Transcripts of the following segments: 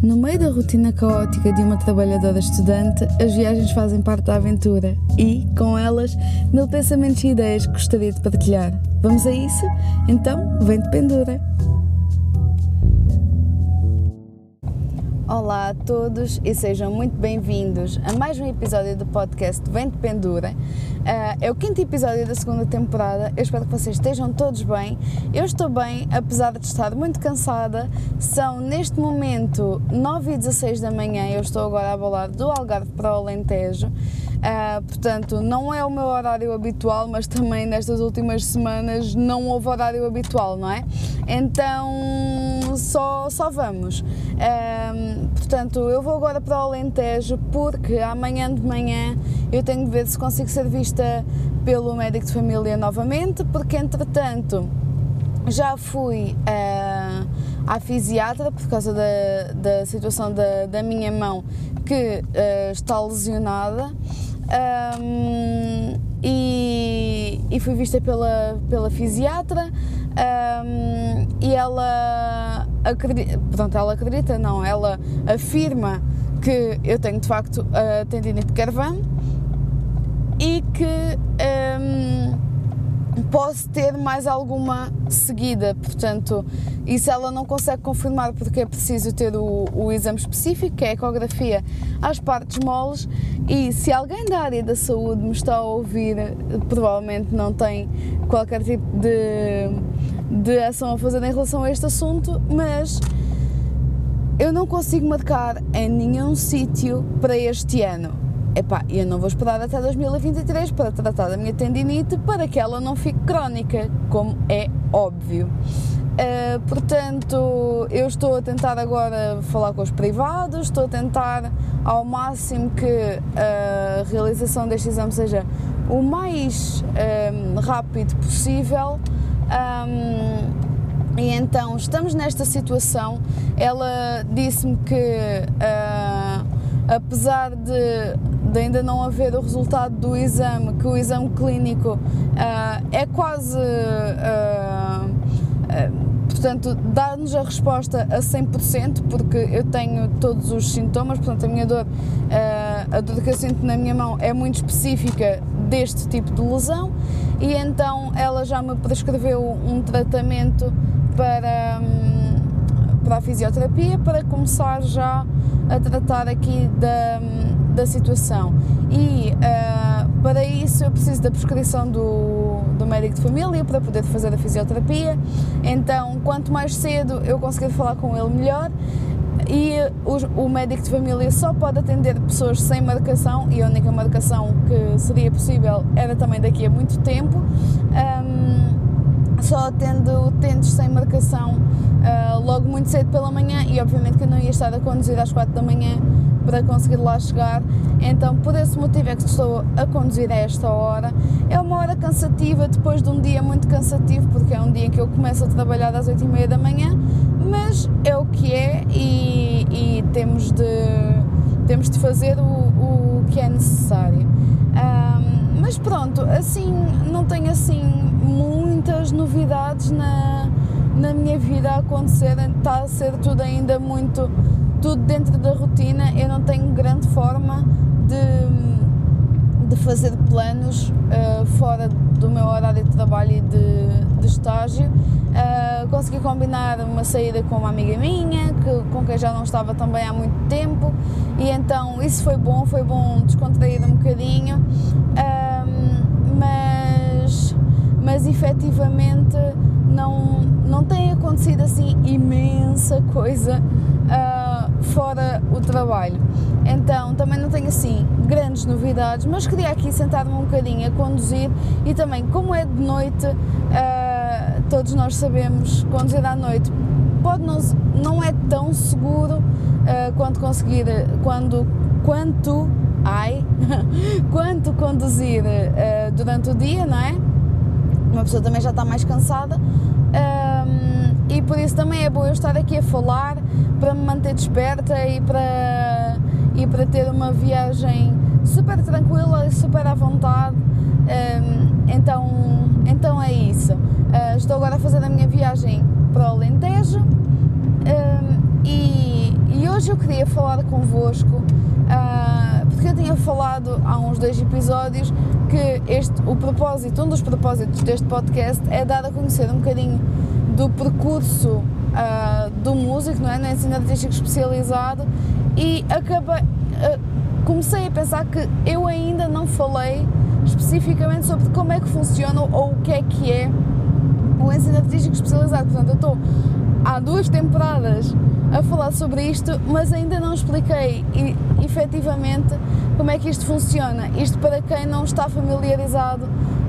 No meio da rotina caótica de uma trabalhadora estudante, as viagens fazem parte da aventura e, com elas, mil pensamentos e ideias que gostaria de partilhar. Vamos a isso? Então, vem de pendura! Olá a todos e sejam muito bem-vindos a mais um episódio do podcast de Pendura. Uh, é o quinto episódio da segunda temporada. Eu espero que vocês estejam todos bem. Eu estou bem, apesar de estar muito cansada. São neste momento 9 e 16 da manhã. Eu estou agora a bolar do Algarve para o Alentejo. Uh, portanto, não é o meu horário habitual, mas também nestas últimas semanas não houve horário habitual, não é? Então, só, só vamos. Uh, portanto, eu vou agora para o Alentejo porque amanhã de manhã eu tenho de ver se consigo ser vista pelo médico de família novamente, porque entretanto já fui uh, à fisiatra por causa da, da situação da, da minha mão que uh, está lesionada um, e, e, fui vista pela, pela fisiatra um, e ela acredita, pronto, ela acredita, não, ela afirma que eu tenho de facto a tendinite Carvan e que um, posso ter mais alguma seguida, portanto, isso ela não consegue confirmar porque é preciso ter o, o, exame específico, que é a ecografia às partes moles, e se alguém da área da saúde me está a ouvir, provavelmente não tem qualquer tipo de, de ação a fazer em relação a este assunto, mas eu não consigo marcar em nenhum sítio para este ano epá, eu não vou esperar até 2023 para tratar da minha tendinite para que ela não fique crónica, como é óbvio. Uh, portanto, eu estou a tentar agora falar com os privados, estou a tentar ao máximo que a realização deste exame seja o mais um, rápido possível. Um, e então estamos nesta situação. Ela disse-me que, uh, apesar de de ainda não haver o resultado do exame, que o exame clínico uh, é quase. Uh, portanto, dá-nos a resposta a 100%, porque eu tenho todos os sintomas, portanto, a minha dor, a dor que eu sinto na minha mão é muito específica deste tipo de lesão, e então ela já me prescreveu um tratamento para, um, para a fisioterapia, para começar já a tratar aqui da da situação. E uh, para isso eu preciso da prescrição do, do médico de família para poder fazer a fisioterapia. Então, quanto mais cedo eu conseguir falar com ele, melhor. E o, médico de família só pode atender pessoas sem marcação e a única marcação que seria possível era também daqui a muito tempo. Um, só atendo utentes sem marcação uh, logo muito cedo pela manhã e obviamente que eu não ia estar a conduzir às 4 da manhã para conseguir lá chegar. Então, por esse motivo é que estou a conduzir a esta hora. É uma hora cansativa depois de um dia muito cansativo, porque é um dia em que eu começo a trabalhar às 8 e meia da manhã, mas é o que é e, e temos, de, temos de fazer o, o que é necessário. Um, mas pronto, assim, não tenho assim muitas novidades na, na minha vida a acontecer, está a ser tudo ainda muito tudo dentro da rotina, eu não tenho grande forma de, de fazer planos uh, fora do meu horário de trabalho e de, de estágio. Uh, consegui combinar uma saída com uma amiga minha, que, com quem já não estava também há muito tempo, e então isso foi bom, foi bom descontrair um bocadinho, uh, mas, mas efetivamente não, não tem acontecido assim imensa coisa. Uh, fora o trabalho. Então também não tenho assim grandes novidades, mas queria aqui sentar-me um bocadinho a conduzir e também, como é de noite, uh, todos nós sabemos conduzir à noite pode não, não é tão seguro uh, quanto conseguir quando quanto ai quanto conduzir uh, durante o dia, não é? Uma pessoa também já está mais cansada e por isso também é bom eu estar aqui a falar para me manter desperta e para, e para ter uma viagem super tranquila super à vontade. Um, então, então é isso. Uh, estou agora a fazer a minha viagem para o Alentejo um, e, e hoje eu queria falar convosco, uh, porque eu tinha falado há uns dois episódios que este, o propósito, um dos propósitos deste podcast é dar a conhecer um bocadinho do percurso uh, do músico, não é? No ensino artístico especializado e acabei, uh, comecei a pensar que eu ainda não falei especificamente sobre como é que funciona ou o que é que é o ensino artístico especializado. Portanto, eu estou há duas temporadas a falar sobre isto, mas ainda não expliquei e, efetivamente como é que isto funciona. Isto para quem não está familiarizado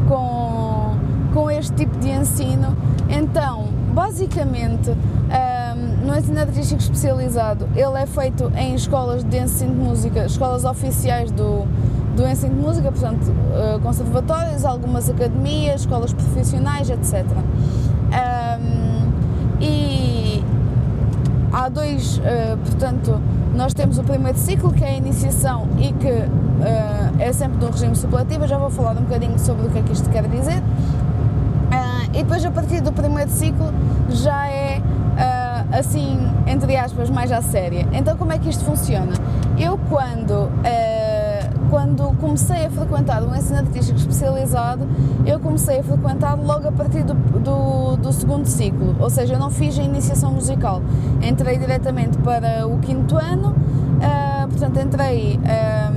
com, com este tipo de ensino. Então, basicamente, um, no ensino artístico especializado, ele é feito em escolas de ensino de música, escolas oficiais do, do ensino de música, portanto, uh, conservatórios, algumas academias, escolas profissionais, etc. Um, e há dois, uh, portanto, nós temos o primeiro ciclo, que é a iniciação e que uh, é sempre do regime supletivo, eu já vou falar um bocadinho sobre o que é que isto quer dizer. Uh, e depois, a partir do primeiro ciclo, já é assim, entre aspas, mais à séria. Então, como é que isto funciona? Eu, quando quando comecei a frequentar o ensino artístico especializado, eu comecei a frequentar logo a partir do, do, do, segundo ciclo, ou seja, eu não fiz a iniciação musical, entrei diretamente para o quinto ano, uh, portanto entrei um, ah,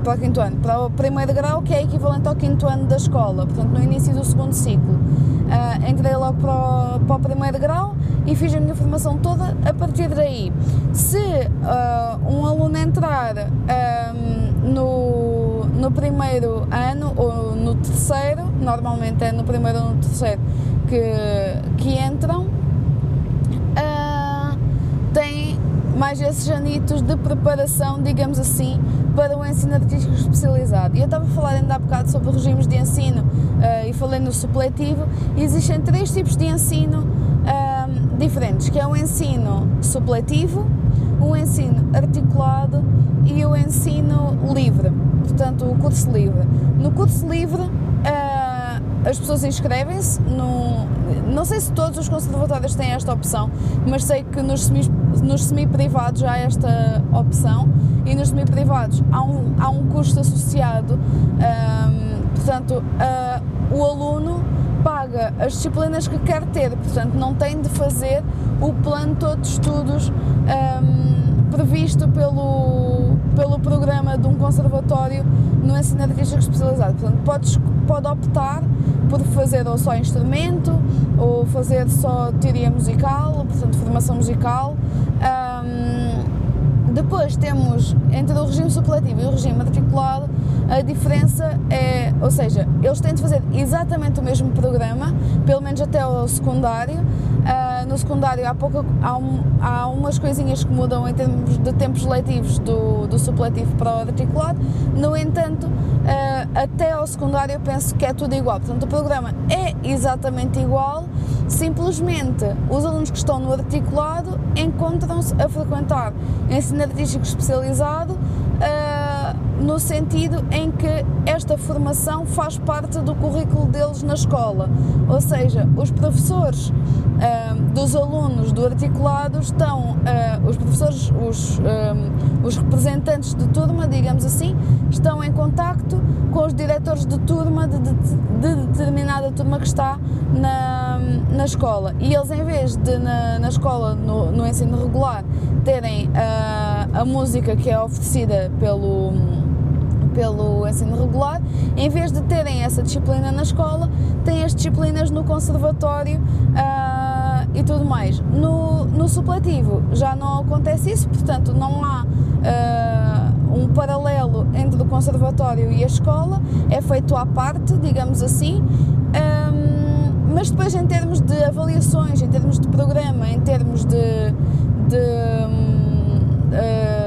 para o quinto ano, para o primeiro grau, que é equivalente ao quinto ano da escola, portanto no início do segundo ciclo. Uh, entrei logo para o, para o primeiro grau e fiz a minha formação toda a partir daí. Se uh, um aluno entrar um, no, no primeiro ano ou no terceiro, normalmente é no primeiro ou no terceiro que, que entram, uh, tem mais esses anitos de preparação, digamos assim, para o ensino artístico especializado. E eu estava a falar ainda há bocado sobre regimes de ensino uh, e falei no supletivo, e existem três tipos de ensino uh, diferentes, que é o ensino supletivo, o ensino articulado e o ensino livre, portanto o curso livre. No curso livre uh, as pessoas inscrevem-se no. Não sei se todos os conservatórios têm esta opção, mas sei que nos, semi, nos semi-privados há esta opção e nos semi-privados há um, há um custo associado, um, portanto, uh, o aluno paga as disciplinas que quer ter, portanto, não tem de fazer o plano todo de estudos um, previsto pelo, pelo programa de um conservatório no ensino artístico especializado. Portanto, pode, pode optar por fazer ou só instrumento, ou fazer só teoria musical, portanto, formação musical. Um, depois temos entre o regime supletivo e o regime articulado a diferença é, ou seja, eles têm de fazer exatamente o mesmo programa, pelo menos até o secundário. Uh, no secundário há, pouca, há, um, há umas coisinhas que mudam em termos de tempos letivos do, do supletivo para o articulado, no entanto, uh, até ao secundário eu penso que é tudo igual. Portanto, o programa é exatamente igual, simplesmente os alunos que estão no articulado encontram-se a frequentar ensino artístico especializado. Uh, no sentido em que esta formação faz parte do currículo deles na escola. Ou seja, os professores uh, dos alunos do articulado estão, uh, os professores, os, uh, os representantes de turma, digamos assim, estão em contacto com os diretores de turma de, de, de determinada turma que está na, na escola. E eles, em vez de na, na escola, no, no ensino regular, terem a música que é oferecida pelo pelo ensino regular, em vez de terem essa disciplina na escola, têm as disciplinas no conservatório uh, e tudo mais. No, no supletivo já não acontece isso, portanto não há uh, um paralelo entre o conservatório e a escola, é feito à parte, digamos assim. Um, mas depois em termos de avaliações, em termos de programa, em termos de, de uh,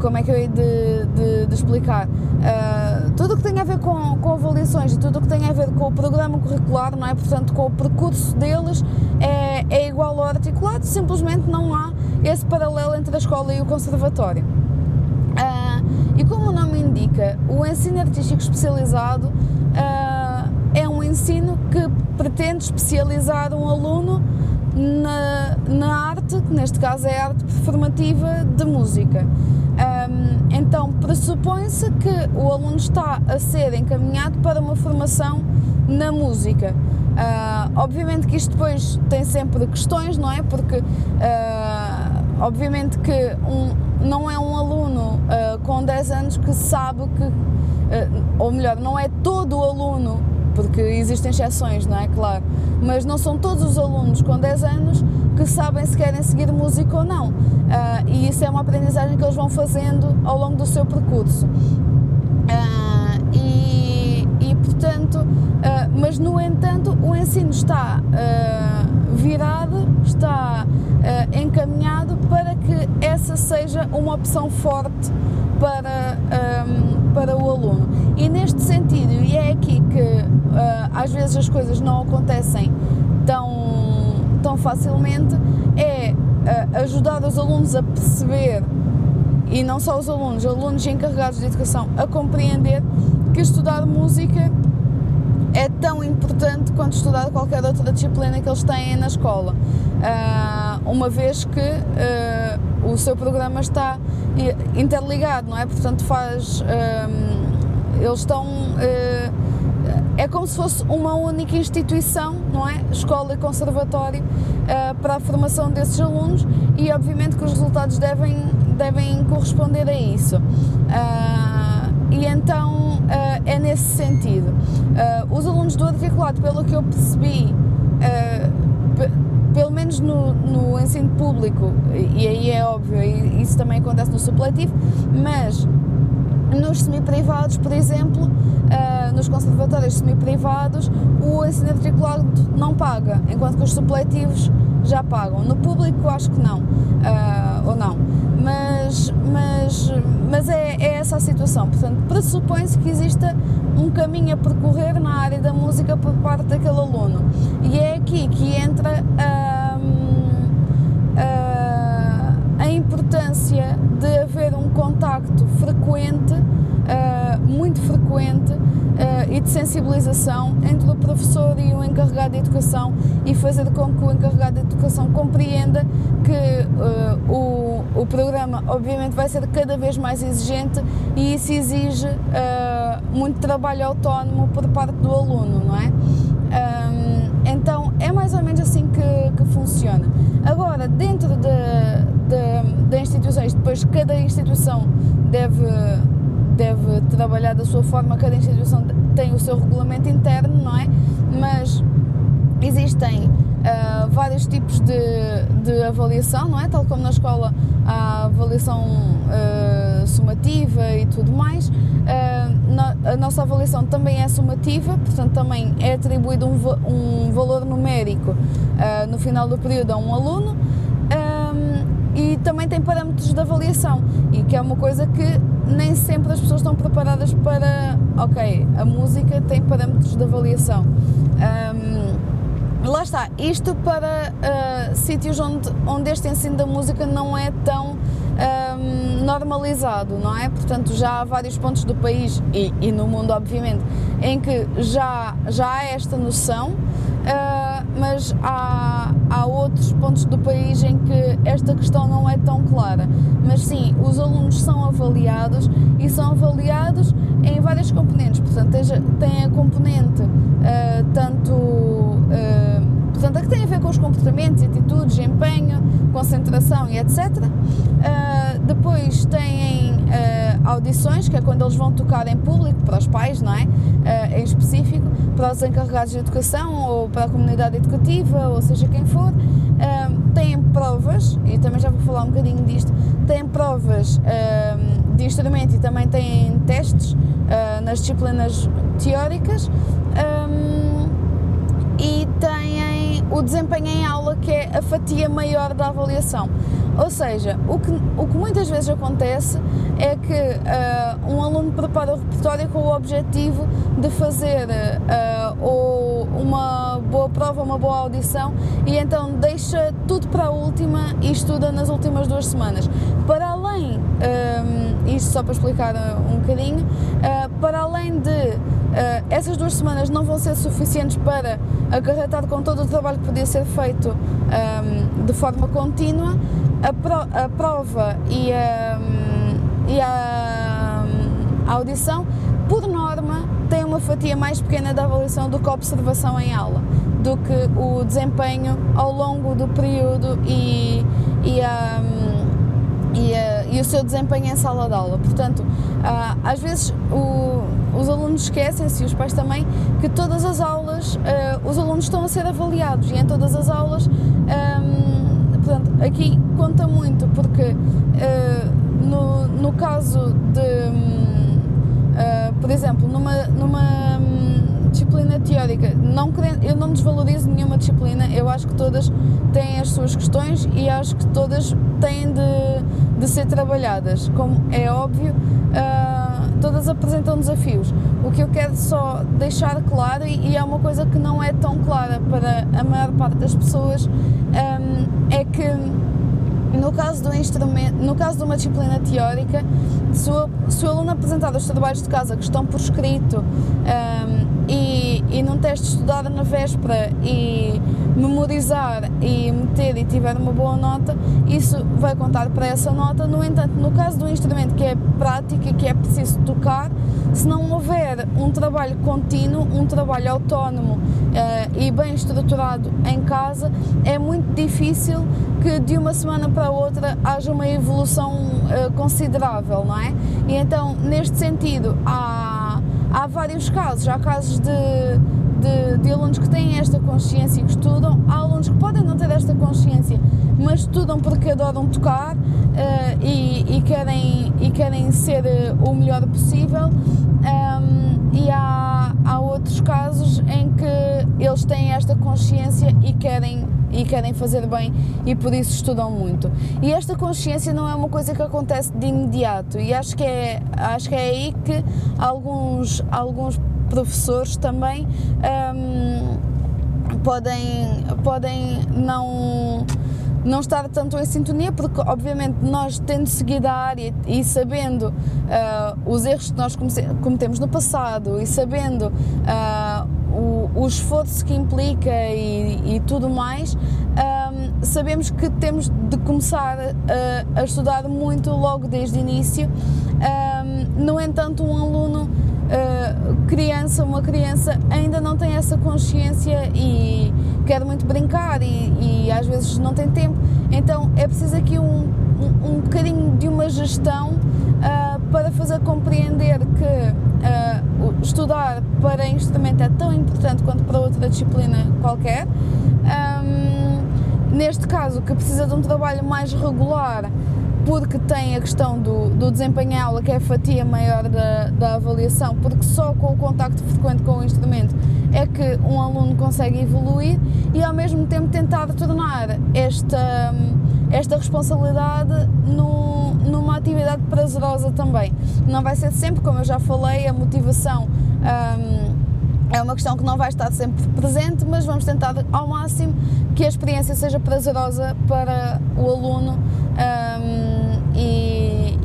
como é que eu hei de, de, de explicar? Uh, tudo o que tem a ver com, com avaliações e tudo o que tem a ver com o programa curricular, não é? Portanto, com o percurso deles é, é igual ao articulado, simplesmente não há esse paralelo entre a escola e o conservatório. Uh, e como o nome indica, o ensino artístico especializado uh, é um ensino que pretende especializar um aluno na, na arte que neste caso é a arte performativa de música. Um, então, pressupõe-se que o aluno está a ser encaminhado para uma formação na música. Uh, obviamente que isto depois tem sempre questões, não é? Porque, uh, obviamente que um, não é um aluno uh, com 10 anos que sabe que, ou melhor, não é todo o aluno, porque existem exceções, não é? Claro, mas não são todos os alunos com 10 anos que sabem se querem seguir música ou não. Uh, e isso é uma aprendizagem que eles vão fazendo ao longo do seu percurso. Uh, e, e, portanto, uh, mas no entanto, o ensino está virado, está encaminhado para que essa seja uma opção forte para, um, para o aluno. E neste sentido, e é aqui que às vezes as coisas não acontecem tão tão facilmente é ajudar os alunos a perceber, e não só os alunos, alunos encarregados de educação, a compreender que estudar música é tão importante quanto estudar qualquer outra disciplina que eles têm na escola, uh, uma vez que uh, o seu programa está interligado, não é? Portanto, faz. eles estão é como se fosse uma única instituição, não é? Escola e conservatório uh, para a formação desses alunos e obviamente que os resultados devem, devem corresponder a isso. Uh, e então uh, é nesse sentido. os alunos do articulado, pelo que eu percebi, pelo menos no, no ensino público, e aí é óbvio, isso também acontece no supletivo, mas nos semi-privados, por exemplo, uh, nos conservatórios semi-privados, o ensino matriculado não paga, enquanto que os supletivos já pagam. No público, acho que não, uh, ou não. Mas, mas, mas é, é essa a situação. Portanto, pressupõe-se que exista um caminho a percorrer na área da música por parte daquele aluno. E é aqui que entra a. Uh, a importância de haver um contacto frequente, uh, muito frequente, uh, e de sensibilização entre o professor e o encarregado de educação e fazer com que o encarregado de educação compreenda que uh, o, o programa, obviamente, vai ser cada vez mais exigente e isso exige muito trabalho autónomo por parte do aluno, não é? Mais ou menos assim que, que funciona. Agora, dentro de, de, de, instituições, depois cada instituição deve, deve trabalhar da sua forma, cada instituição tem o seu regulamento interno, não é? Mas existem uh, vários tipos de, de avaliação, não é? Tal como na escola há avaliação uh, sumativa e tudo mais. Na, a nossa avaliação também é sumativa, portanto também é atribuído um, valor numérico no final do período a um aluno. Um, e também tem parâmetros de avaliação e que é uma coisa que nem sempre as pessoas estão preparadas para ok, a música tem parâmetros de avaliação um, lá está, isto para uh, sítios onde, onde este ensino da música não é tão um, normalizado, não é? Portanto, já há vários pontos do país e, e no mundo, obviamente, em que já, já há esta noção, uh, mas há, há outros pontos do país em que esta questão não é tão clara. Mas sim, os alunos são avaliados e são avaliados em várias componentes, portanto, tem a componente uh, tanto. Uh, portanto, a que tem a ver com os comportamentos, atitudes, empenho, concentração e etc. Uh, depois têm uh, audições, que é quando eles vão tocar em público, para os pais, não é? Uh, em específico, para os encarregados de educação ou para a comunidade educativa, ou seja quem for. têm provas, e também já vou falar um bocadinho disto, têm provas de instrumento e também têm testes nas disciplinas teóricas. O desempenho em aula, que é a fatia maior da avaliação. Ou seja, o que, o que muitas vezes acontece é que uh, um aluno prepara o repertório com o objetivo de fazer uh, ou uma boa prova, uma boa audição e então deixa tudo para a última e estuda nas últimas duas semanas. Para além, um, isto só para explicar um bocadinho, uh, para além de essas duas semanas não vão ser suficientes para acarretar com todo o trabalho que podia ser feito um, de forma contínua, a, pro, a prova e a, e a, a audição, por norma, tem uma fatia mais pequena da avaliação do que a observação em aula, do que o desempenho ao longo do período e, e a e, uh, e, o seu desempenho em sala de aula. Portanto, uh, às vezes o, os alunos esquecem-se e os pais também que todas as aulas uh, os alunos estão a ser avaliados e em todas as aulas, ehm, portanto, aqui conta muito porque no, no caso de, um, por exemplo, numa, numa disciplina teórica, não querendo, eu não desvalorizo nenhuma disciplina, eu acho que todas têm as suas questões e acho que todas têm de, de ser trabalhadas. Como é óbvio, uh, todas apresentam desafios. O que eu quero só deixar claro, e, é uma coisa que não é tão clara para a maior parte das pessoas, um, ah, é que no caso do instrumento, no caso de uma disciplina teórica, se o, se o aluno apresentar os trabalhos de casa que estão por escrito um, e, e num teste estudado na véspera e memorizar e meter e tiver uma boa nota, isso vai contar para essa nota. No entanto, no caso do instrumento que é prática, que é preciso tocar, se não houver um trabalho contínuo, um trabalho autónomo uh, e bem estruturado em casa, é muito difícil que de uma semana para outra haja uma evolução uh, considerável, não é? E então, neste sentido, há, há vários casos. Há casos de, de, de, alunos que têm esta consciência e que estudam, há alunos que podem não ter esta consciência, mas estudam porque adoram tocar uh, e, e, querem, e querem ser o melhor possível. Um, e há, há outros casos em que eles têm esta consciência e querem e querem fazer bem e por isso estudam muito. E esta consciência não é uma coisa que acontece de imediato e acho que é, acho que é aí que alguns, alguns professores também um, podem, podem não não estar tanto em sintonia, porque obviamente nós tendo seguido a área e sabendo uh, os erros que nós cometemos no passado e sabendo uh, o, o, esforço que implica e, e tudo mais, um, ah, sabemos que temos de começar a, a estudar muito logo desde o início. Um, no entanto, um aluno uh, criança, uma criança ainda não tem essa consciência e quer muito brincar e, e às vezes não tem tempo. Então é preciso aqui um, um, um bocadinho de uma gestão uh, para fazer compreender que uh, estudar para instrumento é tão importante quanto para outra disciplina qualquer. Um, neste caso, que precisa de um trabalho mais regular porque tem a questão do, do desempenho em aula, que é a fatia maior da, da avaliação, porque só com o contacto frequente com o instrumento é que um aluno consegue evoluir e ao mesmo tempo tentar tornar esta, esta responsabilidade no, numa atividade prazerosa também. Não vai ser sempre, como eu já falei, a motivação. Um, é uma questão que não vai estar sempre presente, mas vamos tentar ao máximo que a experiência seja prazerosa para o aluno um,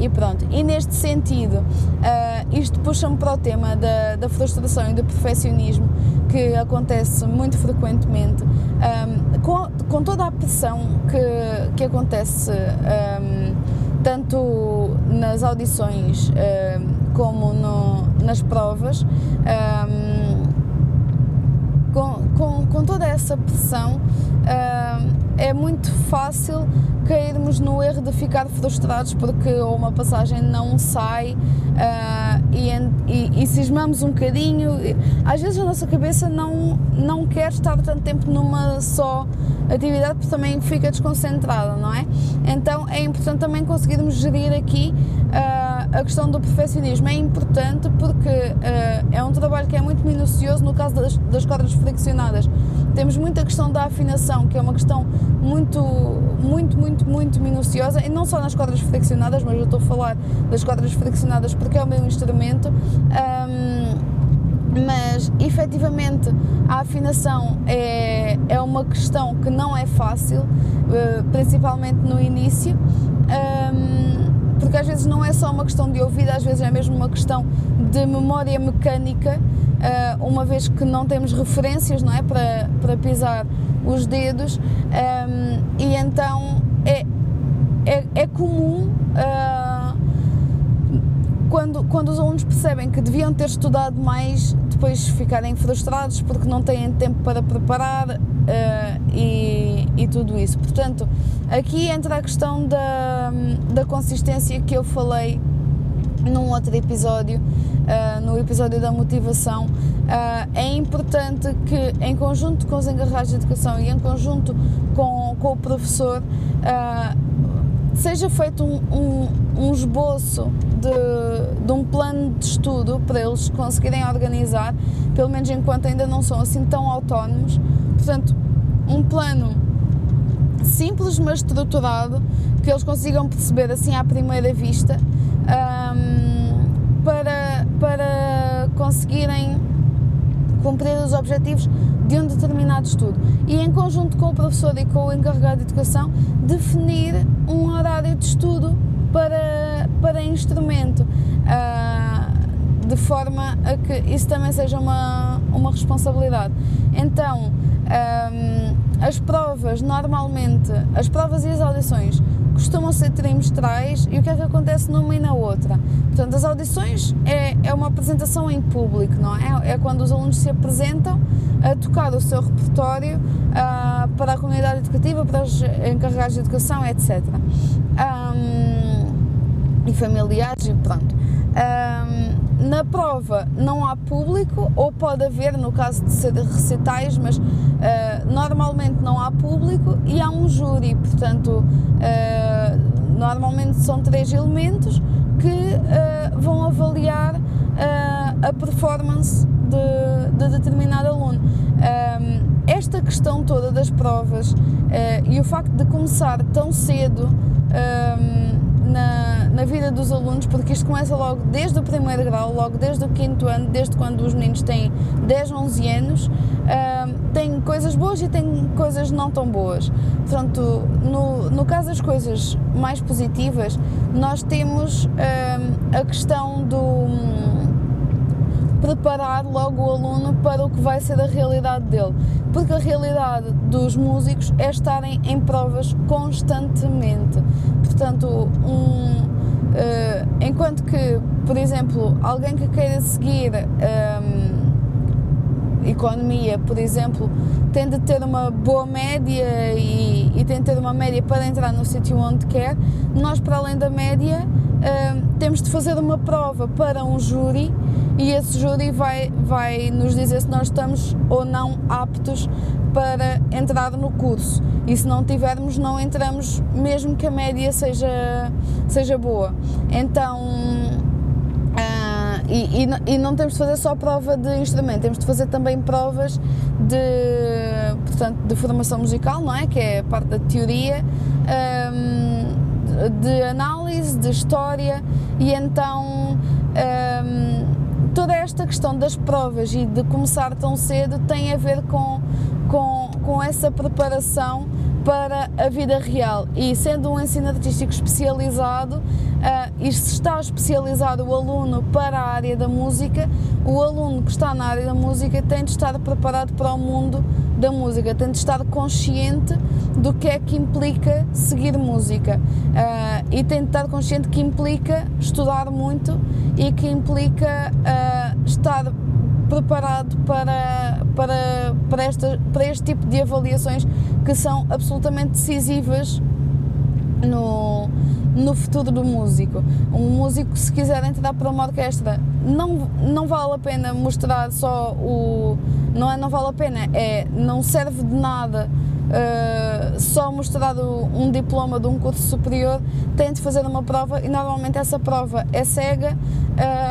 e, pronto. E neste sentido, uh, isto puxa-me para o tema da, da, frustração e do perfeccionismo que acontece muito frequentemente, um, com, com, toda a pressão que, que acontece um, tanto nas audições como no, nas provas com, com, com toda essa pressão, é muito fácil cairmos no erro de ficar frustrados porque uma passagem não sai uh, e, e, e cismamos um bocadinho. Às vezes a nossa cabeça não, não quer estar tanto tempo numa só atividade porque também fica desconcentrada, não é? Então é importante também conseguirmos gerir aqui uh, a questão do perfeccionismo. É importante porque uh, é um trabalho que é muito minucioso no caso das, das cordas friccionadas. Temos muita questão da afinação, que é uma questão muito, muito, muito, muito minuciosa, e não só nas cordas friccionadas, mas eu estou a falar das cordas friccionadas porque é o meu instrumento. Um, mas efetivamente a afinação é, é uma questão que não é fácil, eh, principalmente no início, porque às vezes não é só uma questão de ouvido, às vezes é mesmo uma questão de memória mecânica uh, uma vez que não temos referências não é, para, para pisar os dedos, um, e então é, é, é comum. Uh, quando, quando os alunos percebem que deviam ter estudado mais, depois ficarem frustrados porque não têm tempo para preparar uh, e, e tudo isso. Portanto, aqui entra a questão da, da consistência que eu falei num outro episódio, uh, no episódio da motivação, uh, é importante que, em conjunto com os encarregados de educação e em conjunto com, com o professor, uh, seja feito um, um, um esboço de, de, um plano de estudo para eles conseguirem organizar, pelo menos enquanto ainda não são assim tão autónomos. Portanto, um plano simples, mas estruturado, que eles consigam perceber assim à primeira vista um, para, para conseguirem cumprir os objetivos de um determinado estudo. E em conjunto com o professor e com o encarregado de educação, definir um horário de estudo para, para instrumento, uh, de forma a que isso também seja uma, uma responsabilidade. Então, um, as provas, normalmente, as provas e as audições costumam ser trimestrais e o que é que acontece numa e na outra? Portanto, as audições é, é uma apresentação em público, não é? É quando os alunos se apresentam a tocar o seu repertório uh, para a comunidade educativa, para os encarregados de educação, etc. Um, e familiares e pronto. Um, na prova não há público, ou pode haver no caso de ser recitais, mas uh, normalmente não há público e há um júri, portanto, uh, normalmente são três elementos que uh, vão avaliar a performance de, de determinado aluno. Um, esta questão toda das provas e o facto de começar tão cedo. Um, na, na vida dos alunos, porque isto começa logo desde o primeiro grau, logo desde o quinto ano, desde quando os meninos têm 10, 11 anos, uh, tem coisas boas e tem coisas não tão boas. Portanto, no, no caso das coisas mais positivas, nós temos uh, a questão do preparar logo o aluno para o que vai ser a realidade dele. Porque a realidade dos músicos é estarem em provas constantemente. Portanto, um, uh, enquanto que, por exemplo, alguém que queira seguir um, economia, por exemplo, tem de ter uma boa média e, e tem de ter uma média para entrar no sítio onde quer, nós, para além da média, uh, temos de fazer uma prova para um júri e esse júri vai, vai nos dizer se nós estamos ou não aptos para entrar no curso. E se não tivermos, não entramos, mesmo que a média seja, seja boa. Então. Uh, e, e, e, não temos de fazer só prova de instrumento, temos de fazer também provas de, portanto, de formação musical, não é? Que é parte da teoria. Um, de análise, de história, e então um, toda esta questão das provas e de começar tão cedo tem a ver com, com, com essa preparação para a vida real. E sendo um ensino artístico especializado uh, e se está especializado o aluno para a área da música, o aluno que está na área da música tem de estar preparado para o mundo da música, tem de estar consciente do que é que implica seguir música uh, e tem de estar consciente que implica estudar muito e que implica uh, estar preparado para, para, para, esta, para este tipo de avaliações que são absolutamente decisivas no, no futuro do músico. Um músico, se quiser entrar para uma orquestra, não, não vale a pena mostrar só o. Não é não vale a pena, é não serve de nada uh, só mostrar um diploma de um curso superior, tem de fazer uma prova e normalmente essa prova é cega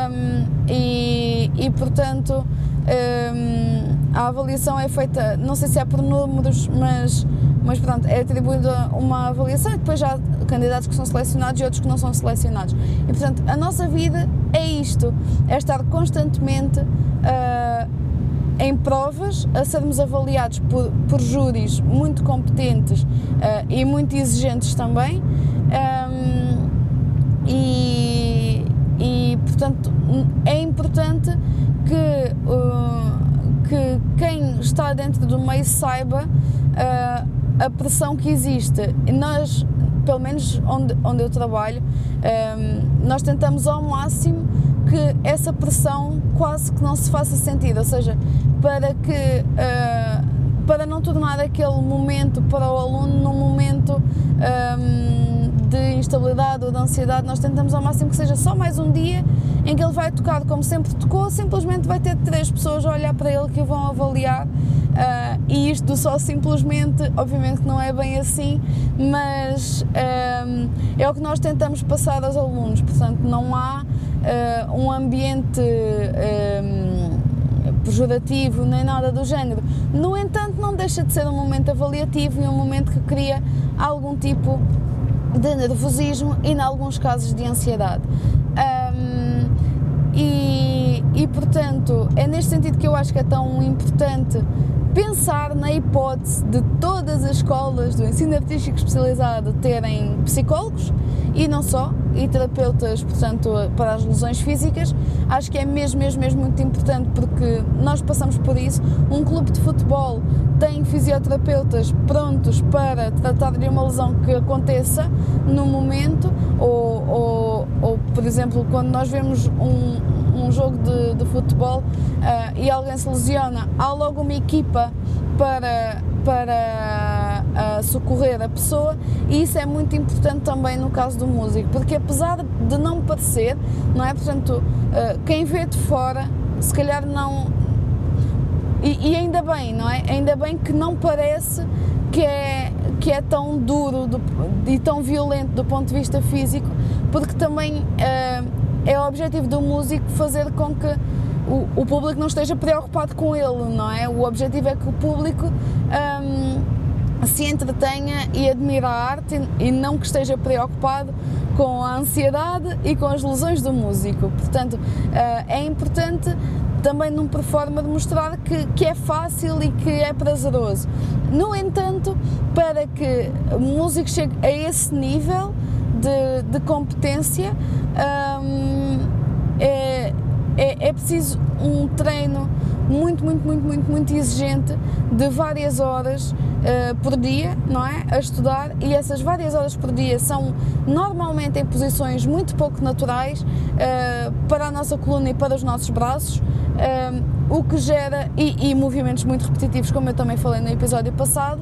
um, e, e, portanto. Um, a avaliação é feita, não sei se é por números, mas, mas pronto, é atribuída uma avaliação e depois já há candidatos que são selecionados e outros que não são selecionados. E portanto, a nossa vida é isto, é estar constantemente uh, em provas, a sermos avaliados por, por júris muito competentes uh, e muito exigentes também. Um, e, e portanto é importante que, uh, que quem está dentro do meio saiba uh, a pressão que existe. Nós, pelo menos onde, onde eu trabalho, um, nós tentamos ao máximo que essa pressão quase que não se faça sentir, ou seja, para que uh, para não tornar aquele momento para o aluno num momento um, de instabilidade ou de ansiedade, nós tentamos ao máximo que seja só mais um dia em que ele vai tocar como sempre tocou, simplesmente vai ter três pessoas a olhar para ele que o vão avaliar Uh, e isto só simplesmente, obviamente que não é bem assim, mas um, é o que nós tentamos passar aos alunos, portanto não há uh, um ambiente um, pejorativo nem nada do género. No entanto, não deixa de ser um momento avaliativo e um momento que cria algum tipo de nervosismo e, em alguns casos, de ansiedade. Um, e, e, portanto, é neste sentido que eu acho que é tão importante pensar na hipótese de todas as escolas do ensino artístico especializado terem psicólogos e não só, e terapeutas, portanto, para as lesões físicas. Acho que é mesmo, mesmo, mesmo muito importante porque nós passamos por isso. Um clube de futebol tem fisioterapeutas prontos para tratar de uma lesão que aconteça no momento, ou, ou, ou por exemplo, quando nós vemos um, um jogo de, de futebol uh, e alguém se lesiona, há logo uma equipa para, para uh, socorrer a pessoa e isso é muito importante também no caso do músico, porque apesar de não parecer, não é? Portanto, uh, quem vê de fora, se calhar não. E, e, ainda bem, não é? Ainda bem que não parece que é, que é tão duro do, e tão violento do ponto de vista físico, porque também uh, é o objetivo do músico fazer com que o, o, público não esteja preocupado com ele, não é? O objetivo é que o público um, se entretenha e admire a arte e não que esteja preocupado com a ansiedade e com as lesões do músico. Portanto, uh, é importante também num performa de mostrar que, que é fácil e que é prazeroso. No entanto, para que o músico chegue a esse nível, de, de competência, um, é, é, é preciso um treino muito, muito, muito, muito, muito exigente de várias horas uh, por dia, não é? A estudar e essas várias horas por dia são normalmente em posições muito pouco naturais uh, para a nossa coluna e para os nossos braços, uh, o que gera, e, e, movimentos muito repetitivos, como eu também falei no episódio passado,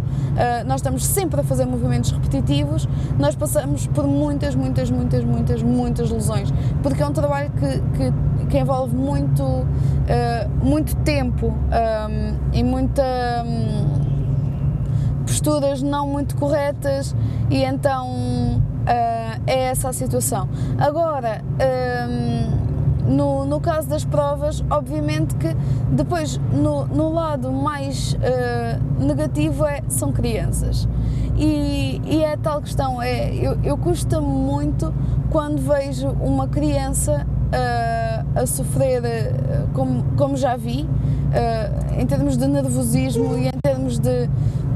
nós estamos sempre a fazer movimentos repetitivos, nós passamos por muitas, muitas, muitas, muitas, muitas lesões, porque é um trabalho que, que que envolve muito, uh, muito tempo um, e muita um, posturas não muito corretas e então uh, é essa a situação. Agora, um, no, no caso das provas, obviamente que depois no, no lado mais uh, negativo é, são crianças. E, e é tal questão, é, eu, eu custa muito quando vejo uma criança uh, a sofrer, uh, como, como já vi, uh, em termos de nervosismo e em termos de,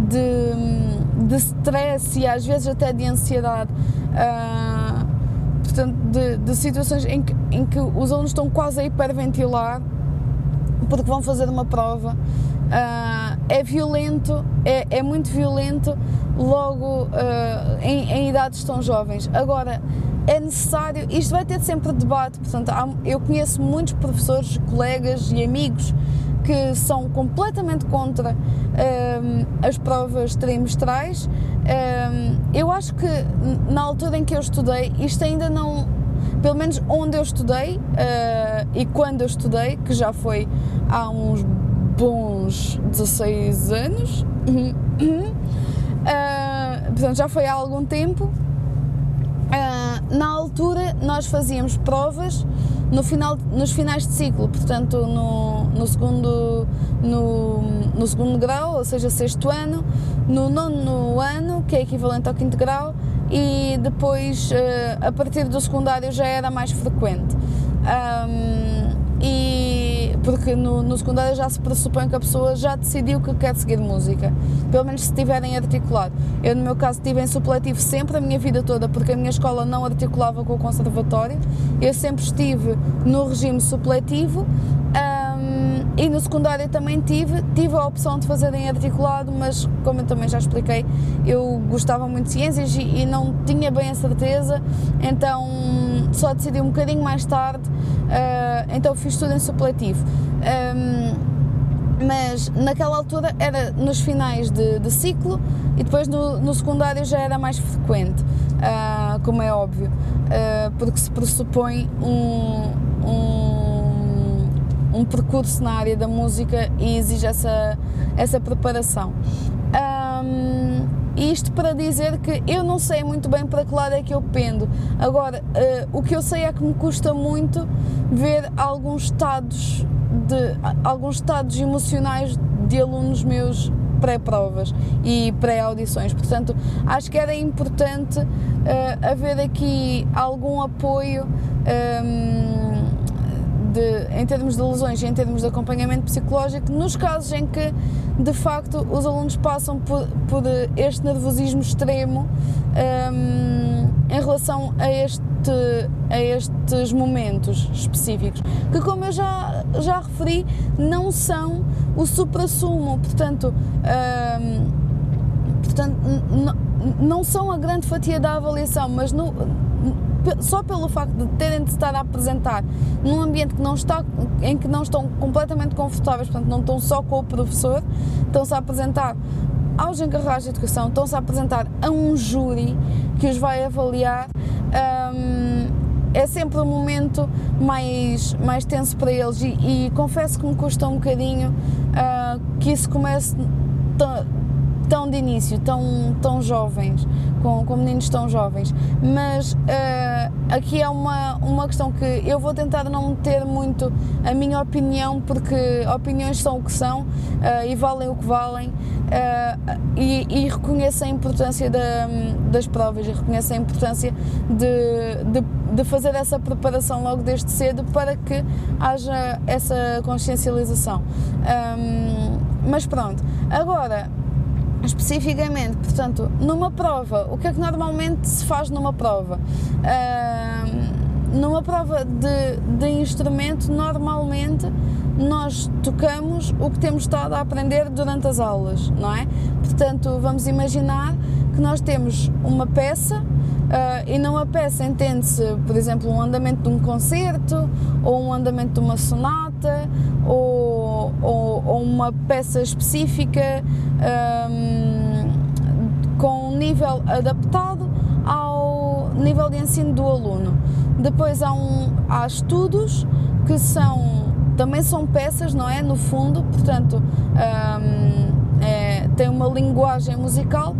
de, de stress e às vezes até de ansiedade. portanto, de, de situações em que, em que os alunos estão quase a hiperventilar porque vão fazer uma prova. Uh, é violento, é, é, muito violento logo uh, em, em, idades tão jovens. Agora, é necessário, isto vai ter sempre debate, portanto, há, eu conheço muitos professores, colegas e amigos que são completamente contra um, as provas trimestrais. Um, eu acho que na altura em que eu estudei, isto ainda não, pelo menos onde eu estudei uh, e quando eu estudei, que já foi há uns bons 16 anos, uh, portanto já foi há algum tempo, na altura nós fazíamos provas no final, nos finais de ciclo, portanto no, no, segundo, no, no segundo grau, ou seja, sexto ano, no nono ano, que é equivalente ao quinto grau, e depois uh, a partir do secundário já era mais frequente. Um, e porque no, no, secundário já se pressupõe que a pessoa já decidiu que quer seguir música, pelo menos se estiverem articulado. Eu, no meu caso, estive em supletivo sempre a minha vida toda, porque a minha escola não articulava com o conservatório, eu sempre estive no regime supletivo. Um, e no secundário também tive, tive a opção de fazer em articulado, mas como eu também já expliquei, eu gostava muito de ciências e, e não tinha bem a certeza, então só decidi um bocadinho mais tarde, uh, então fiz tudo em supletivo. Um, mas naquela altura era nos finais de, de ciclo e depois no, no, secundário já era mais frequente, uh, como é óbvio, uh, porque se pressupõe um, um, um, percurso na área da música e exige essa, essa preparação. Isto para dizer que eu não sei muito bem para que lado é que eu pendo. Agora, uh, o que eu sei é que me custa muito ver alguns estados de alguns estados emocionais de alunos meus pré-provas e pré-audições. Portanto, acho que era importante uh, haver aqui algum apoio. Um, de, em termos de lesões em termos de acompanhamento psicológico, nos casos em que de facto os alunos passam por, por este nervosismo extremo um, em relação a, este, a estes momentos específicos, que como eu já, já referi, não são o supra-sumo, portanto, um, portanto não são a grande fatia da avaliação, mas no, só pelo facto de terem de estar a apresentar num ambiente que não está, em que não estão completamente confortáveis, portanto não estão só com o professor, estão-se a apresentar aos encarregados de educação, estão-se a apresentar a um júri que os vai avaliar. Um, é sempre um momento mais, mais tenso para eles e, e confesso que me custa um bocadinho uh, que isso comece tão de início, tão, tão jovens, com, com meninos tão jovens. Mas uh, aqui é uma, uma questão que eu vou tentar não meter muito a minha opinião, porque opiniões são o que são uh, e valem o que valem. Uh, e, e reconheço a importância da, das provas e reconheço a importância de, de, de, fazer essa preparação logo desde cedo para que haja essa consciencialização. Um, mas pronto, agora especificamente, portanto, numa prova, o que é que normalmente se faz numa prova? Uh, numa prova de, de instrumento, normalmente nós tocamos o que temos estado a aprender durante as aulas, não é? Portanto, vamos imaginar que nós temos uma peça uh, e numa peça entende-se, por exemplo, um andamento de um concerto ou um andamento de uma sonata ou, ou, ou uma peça específica um, com um nível adaptado ao nível de ensino do aluno. Depois há, um, há estudos que são também são peças, não é? No fundo, portanto, um, é, tem uma linguagem musical,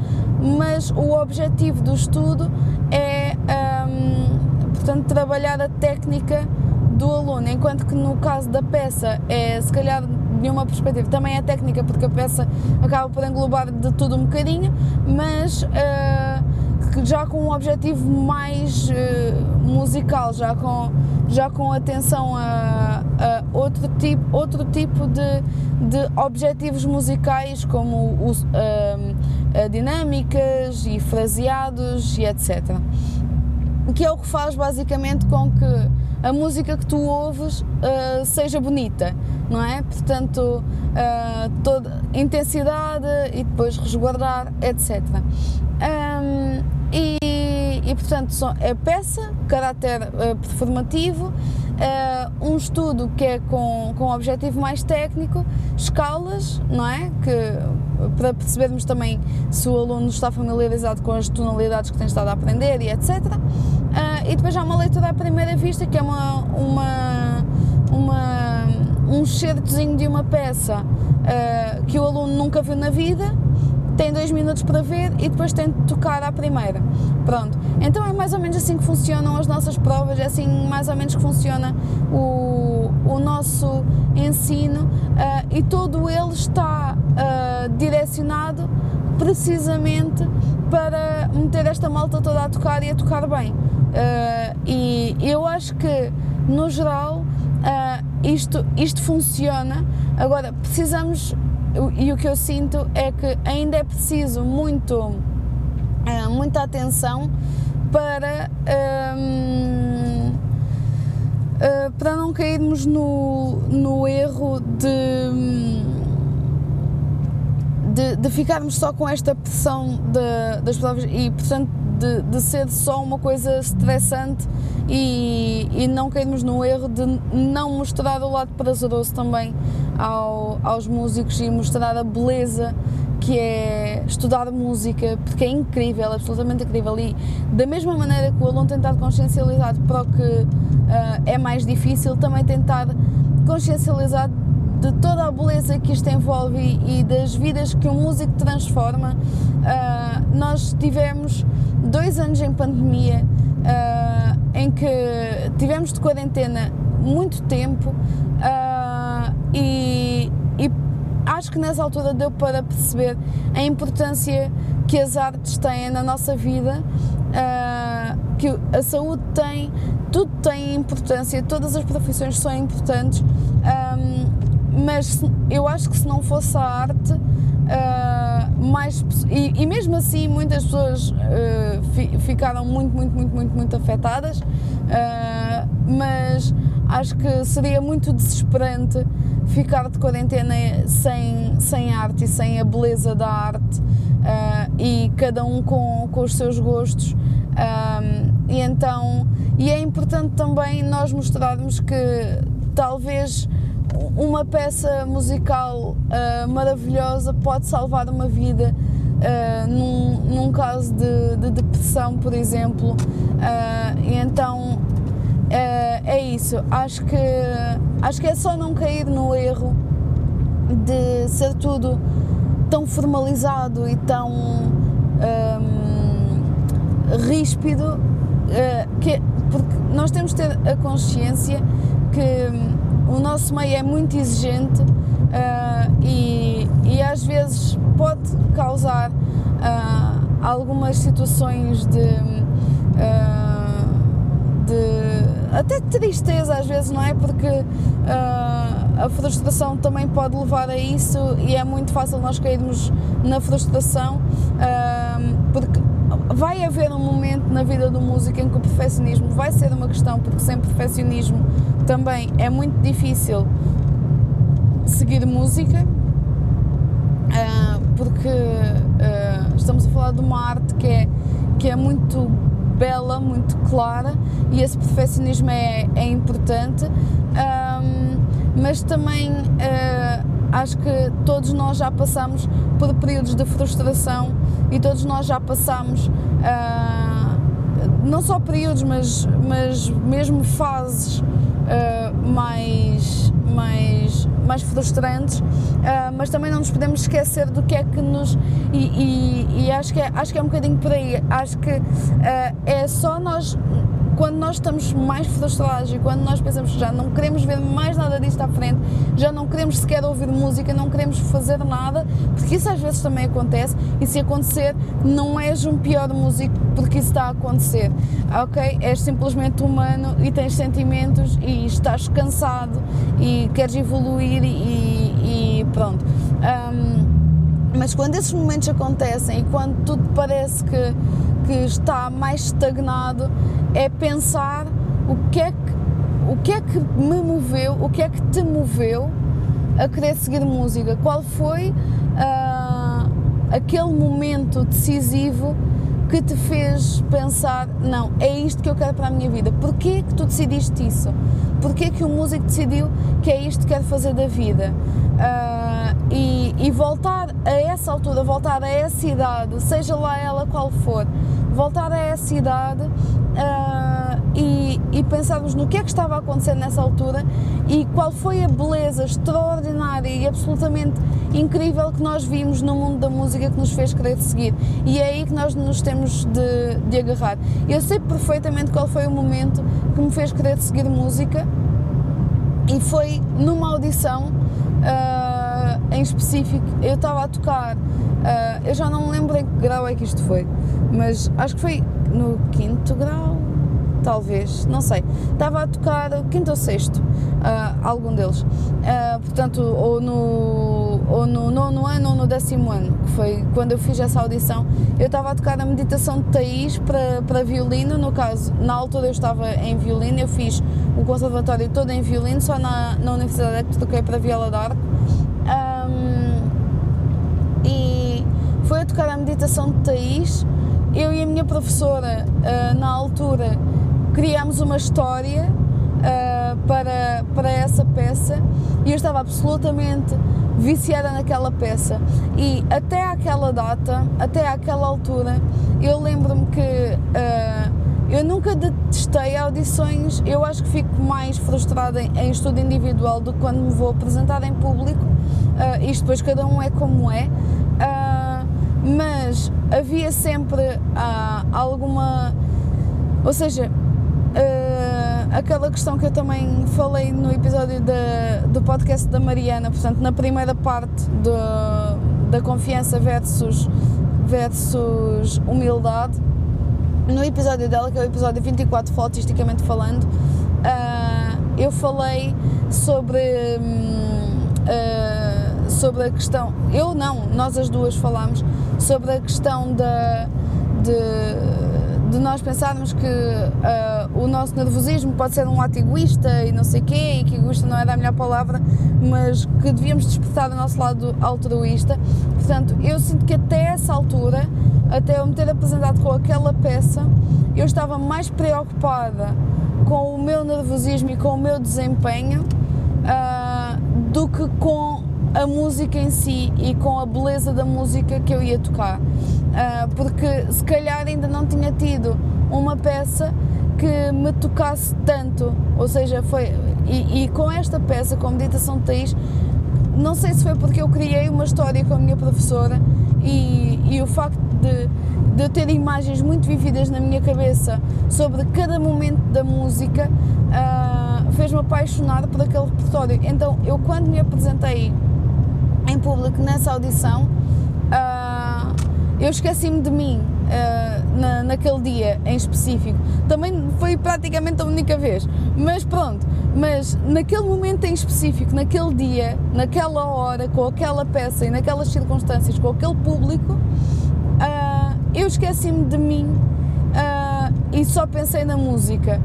mas o objetivo do estudo é, um, portanto, trabalhar a técnica do aluno, enquanto que no caso da peça é se calhar de uma perspectiva também é técnica porque a peça acaba por englobar de tudo um bocadinho, mas uh, já com um objetivo mais uh, musical, já com, já com atenção a, a, outro tipo, outro tipo de, de objetivos musicais como os, uh, dinâmicas e fraseados e etc. Que é o que faz basicamente com que a música que tu ouves uh, seja bonita, não é? Portanto, uh, toda intensidade e depois resguardar, etc. Um, e, e, portanto, é peça, caráter uh, performativo, uh, um estudo que é com, com objetivo mais técnico, escalas, não é? Que, para percebermos também se o aluno está familiarizado com as tonalidades que tem estado a aprender e etc. Uh, e depois há uma leitura à primeira vista, que é uma, uma, uma um certozinho de uma peça uh, que o aluno nunca viu na vida, tem dois minutos para ver e depois tem de tocar à primeira. Pronto. Então é mais ou menos assim que funcionam as nossas provas, é assim mais ou menos que funciona o, o nosso ensino uh, e todo ele está uh, direcionado precisamente para meter esta malta toda a tocar e a tocar bem. Uh, e eu acho que, no geral, isto, isto funciona. Agora, precisamos, e o que eu sinto é que ainda é preciso muito, uh, muita atenção para. Um, uh, para não cairmos no, no erro de, de, de ficarmos só com esta pressão de, das palavras e, portanto, de, de, ser só uma coisa estressante e, e não cairmos no erro de não mostrar o lado prazeroso também ao, aos músicos e mostrar a beleza que é estudar música, porque é incrível, absolutamente incrível. E da mesma maneira que o aluno tentar consciencializar para o que uh, é mais difícil, também tentar consciencializar de toda a beleza que isto envolve e, das vidas que o músico transforma. Uh, nós tivemos dois anos em pandemia uh, em que tivemos de quarentena muito tempo uh, e, e, acho que nessa altura deu para perceber a importância que as artes têm na nossa vida, que a saúde tem, tudo tem importância, todas as profissões são importantes, um, mas eu acho que se não fosse a arte uh, mais e, e, mesmo assim muitas pessoas uh, fi, ficaram muito, muito, muito, muito, muito afetadas, uh, mas acho que seria muito desesperante ficar de quarentena sem, sem arte e sem a beleza da arte e cada um com, com os seus gostos. e então, e é importante também nós mostrarmos que talvez uma peça musical uh, maravilhosa pode salvar uma vida uh, num, num, caso de, de, depressão, por exemplo. Uh, então é isso. Acho que, acho que é só não cair no erro de ser tudo tão formalizado e tão um, ríspido, que, porque nós temos de ter a consciência que o nosso meio é muito exigente uh, e, e, às vezes pode causar uh, algumas situações de, uh, de, até tristeza às vezes, não é? Porque a frustração também pode levar a isso e é muito fácil nós cairmos na frustração porque vai haver um momento na vida do músico em que o perfeccionismo vai ser uma questão, porque sem perfeccionismo também é muito difícil seguir música, uh, porque uh, estamos a falar de uma arte que é, que é muito bela, muito clara e esse perfeccionismo é, é importante, um, mas também uh, acho que todos nós já passamos por períodos de frustração e todos nós já passamos não só períodos, mas, mas mesmo fases uh, mais, mais, mais frustrantes, uh, mas também não nos podemos esquecer do que é que nos. E, e, e acho, que é, acho que é um bocadinho por aí. Acho que uh, é só nós quando nós estamos mais frustrados e quando nós pensamos que já não queremos ver mais nada disto à frente, já não queremos sequer ouvir música, não queremos fazer nada, porque isso às vezes também acontece e se acontecer, não és um pior músico porque isso está a acontecer, ok? És simplesmente humano e tens sentimentos e estás cansado e queres evoluir e, e pronto. Um, mas quando esses momentos acontecem e quando tudo parece que que está mais estagnado é pensar o que é que, o que, é que me moveu, o que é que te moveu a querer seguir música, qual foi uh, aquele momento decisivo que te fez pensar, não, é isto que eu quero para a minha vida. Porquê que tu decidiste isso? Porquê que o músico decidiu que é isto que quer fazer da vida? Uh, e, e, voltar a essa altura, voltar a essa idade, seja lá ela qual for, voltar a essa idade uh, e, e pensarmos no que é que estava a acontecer nessa altura e qual foi a beleza extraordinária e absolutamente incrível que nós vimos no mundo da música que nos fez querer seguir. E é aí que nós nos temos de, de agarrar. Eu sei perfeitamente qual foi o momento que me fez querer seguir música e foi numa audição. Uh, em específico, eu estava a tocar, uh, eu já não me lembro em que grau é que isto foi, mas acho que foi no quinto grau, talvez, não sei. Estava a tocar quinto ou sexto, uh, algum deles. Uh, portanto, ou no, ou no nono ano ou no décimo ano, que foi quando eu fiz essa audição. Eu estava a tocar a meditação de Thaís para, para violino, no caso, na altura eu estava em violino, eu fiz o conservatório todo em violino, só na, na universidade é que toquei para viola d'arco. Um, e foi a tocar a meditação de Thaís eu e a minha professora, uh, na altura, criámos uma história uh, para, para essa peça e eu estava absolutamente viciada naquela peça. E até aquela data, até aquela altura, eu lembro-me que uh, eu nunca detestei audições, eu acho que fico mais frustrada em, em estudo individual do que quando me vou apresentar em público. Uh, isto depois cada um é como é. Uh, mas havia sempre uh, alguma. Ou seja, uh, aquela questão que eu também falei no episódio da, do podcast da Mariana, portanto, na primeira parte da confiança versus, versus humildade, no episódio dela, que é o episódio 24, flatisticamente falando, uh, eu falei sobre. Um, sobre a questão, eu não, nós as duas falámos sobre a questão da, de, de nós pensarmos que uh, o nosso nervosismo pode ser um ato egoísta e não sei quê, e que egoísta não era a melhor palavra, mas que devíamos despertar o nosso lado altruísta. Portanto, eu sinto que até essa altura, até eu me ter apresentado com aquela peça, eu estava mais preocupada com o meu nervosismo e com o meu desempenho uh, do que com a música em si e com a beleza da música que eu ia tocar. Uh, porque se calhar ainda não tinha tido uma peça que me tocasse tanto, ou seja, foi. E, e com esta peça, com a Meditação de Thaís, não sei se foi porque eu criei uma história com a minha professora e, e o facto de, de eu ter imagens muito vividas na minha cabeça sobre cada momento da música uh, fez-me apaixonar por aquele repertório. Então, eu quando me apresentei em público nessa audição, uh, eu esqueci-me de mim uh, na, naquele dia em específico. Também foi praticamente a única vez, mas pronto. Mas naquele momento em específico, naquele dia, naquela hora, com aquela peça e naquelas circunstâncias, com aquele público, uh, eu esqueci-me de mim e só pensei na música.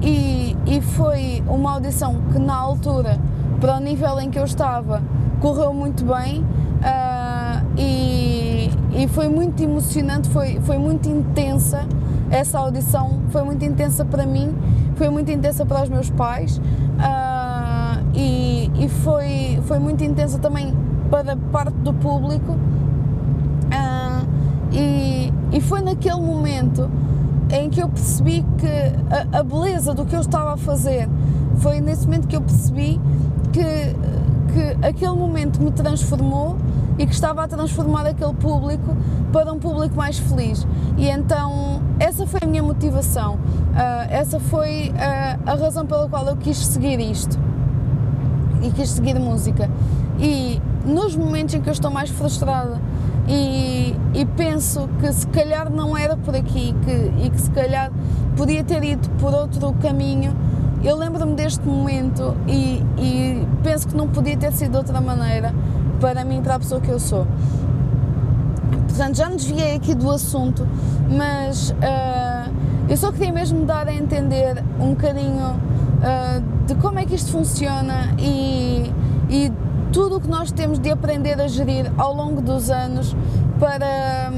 E, e foi uma audição que na altura, para o nível em que eu estava, correu muito bem uh, e, e, foi muito emocionante, foi, foi muito intensa essa audição, foi muito intensa para mim, foi muito intensa para os meus pais uh, e, e, foi, foi muito intensa também para parte do público uh, e, e foi naquele momento em que eu percebi que a, a beleza do que eu estava a fazer foi nesse momento que eu percebi que que aquele momento me transformou e que estava a transformar aquele público para um público mais feliz. E então essa foi a minha motivação, uh, essa foi uh, a razão pela qual eu quis seguir isto e quis seguir música. E nos momentos em que eu estou mais frustrada e, e penso que se calhar não era por aqui que, e que se calhar podia ter ido por outro caminho, eu lembro-me deste momento e, e, penso que não podia ter sido de outra maneira para mim, para a pessoa que eu sou. Portanto, já me desviei aqui do assunto, mas uh, eu só queria mesmo dar a entender um bocadinho uh, de como é que isto funciona e, e tudo o que nós temos de aprender a gerir ao longo dos anos para,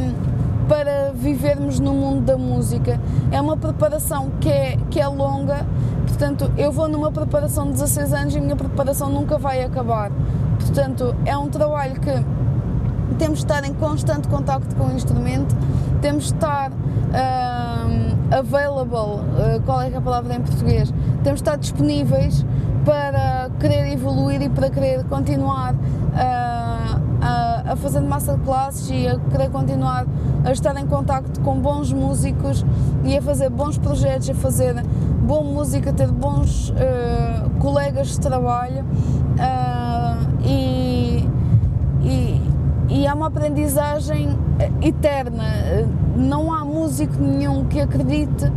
para vivermos no mundo da música. É uma preparação que é, que é longa, Portanto, eu vou numa preparação de 16 anos e a minha preparação nunca vai acabar. Portanto, é um trabalho que temos de estar em constante contacto com o instrumento, temos de estar uh, available, uh, qual é, é a palavra em português? Temos de estar disponíveis para querer evoluir e para querer continuar uh, a, a fazer massa de classes e a querer continuar a estar em contacto com bons músicos e a fazer bons projetos, a fazer boa música, ter bons uh, colegas de trabalho uh, e, e, e há uma aprendizagem eterna. Não há músico nenhum que acredite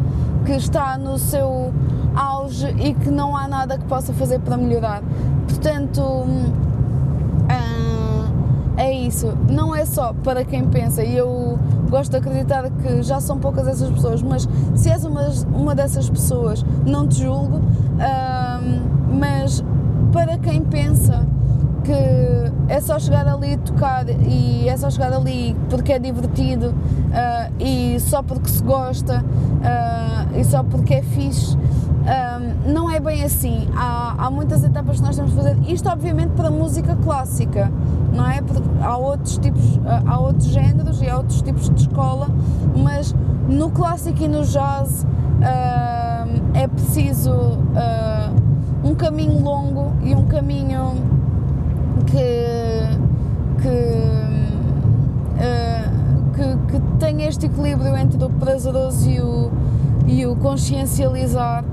que está no seu auge e que não há nada que possa fazer para melhorar. Portanto, ah, é isso. Não é só para quem pensa, eu gosto de acreditar que já são poucas essas pessoas, mas se és uma, uma dessas pessoas, não te julgo, ah, mas para quem pensa que é só chegar ali e tocar e é só chegar ali porque é divertido uh, e só porque se gosta uh, e só porque é fixe. Um, não é bem assim. Há, há, muitas etapas que nós temos de fazer. Isto, obviamente, para música clássica, não é? Porque há outros tipos, há outros géneros e há outros tipos de escola, mas no clássico e no jazz uh, é preciso uh, um caminho longo e um caminho que. que uh, que, que tenha este equilíbrio entre o prazeroso e o, e o consciencializar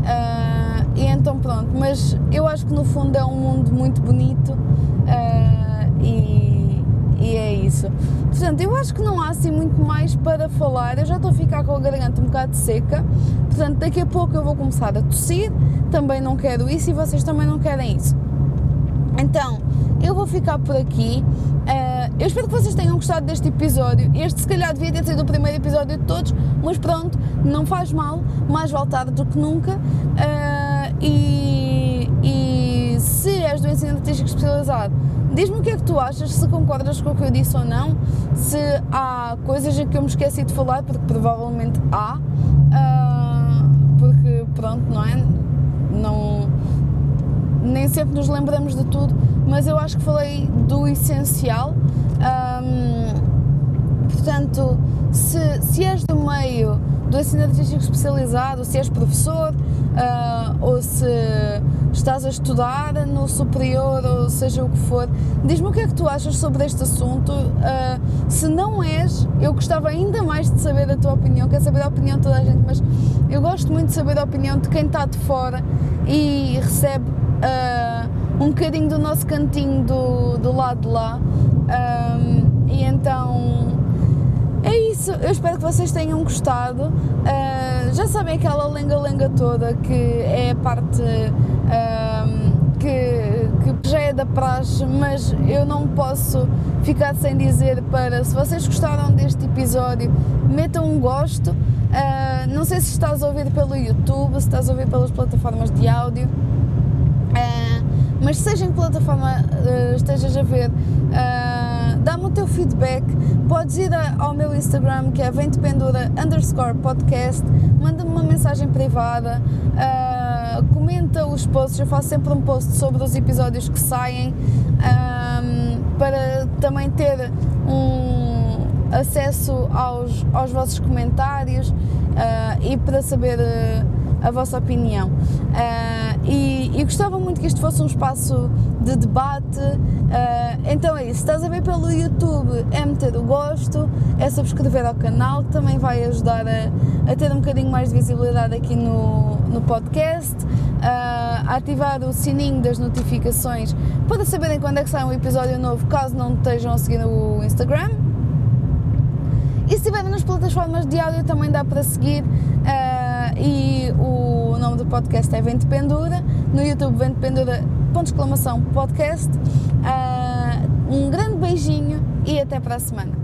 Uh, e então pronto, mas eu acho que no fundo é um mundo muito bonito uh, e, e, é isso. Portanto, eu acho que não há assim muito mais para falar. Eu já estou a ficar com a garganta um bocado seca, portanto, daqui a pouco eu vou começar a tossir. Também não quero isso e vocês também não querem isso. Então, eu vou ficar por aqui. Uh, eu espero que vocês tenham gostado deste episódio. Este, se calhar, devia ter sido o primeiro episódio de todos, mas pronto, não faz mal, mais vale tarde do que nunca. Uh, e, e, se és do ensino artístico especializado, diz-me o que é que tu achas, se concordas com o que eu disse ou não, se há coisas que eu me esqueci de falar, porque provavelmente há, uh, porque pronto, não é? Não nem sempre nos lembramos de tudo, mas eu acho que falei do essencial. Um, portanto, se, se és do meio do ensino artístico especializado, se és professor uh, ou se estás a estudar no superior ou seja o que for, diz-me o que é que tu achas sobre este assunto. Uh, se não és, eu gostava ainda mais de saber a tua opinião, quero saber a opinião de toda a gente, mas eu gosto muito de saber a opinião de quem está de fora e recebe uh, um bocadinho do nosso cantinho do, do lado de lá. Um, e então é isso, eu espero que vocês tenham gostado. Uh, já sabem aquela lenga-lenga toda que é a parte que, que já é da praxe, mas eu não posso ficar sem dizer para se vocês gostaram deste episódio, metam um gosto. Uh, não sei se estás a ouvir pelo YouTube, se estás a ouvir pelas plataformas de áudio. Uh, mas seja em que plataforma uh, estejas a ver, uh, dá-me o teu feedback. Podes ir ao meu Instagram que é ventependura underscore podcast, manda-me uma mensagem privada, uh, comenta os posts. Eu faço sempre um post sobre os episódios que saem para também ter um acesso aos, aos vossos comentários e para saber a vossa opinião. E, gostava muito que isto fosse um espaço de debate. Uh, então é isso, estás a ver pelo YouTube, é meter o gosto, é subscrever ao canal, também vai ajudar a, a ter um bocadinho mais de visibilidade aqui no, no podcast. Uh, ativar o sininho das notificações para saberem quando é que sai um episódio novo, caso não estejam a seguir no Instagram. E se estiverem nas plataformas de áudio também dá para seguir. Uh, e o nome do podcast é Vento Pendura, no YouTube Vento Pendura, ponto exclamação, podcast. Uh, um grande beijinho e até para a semana.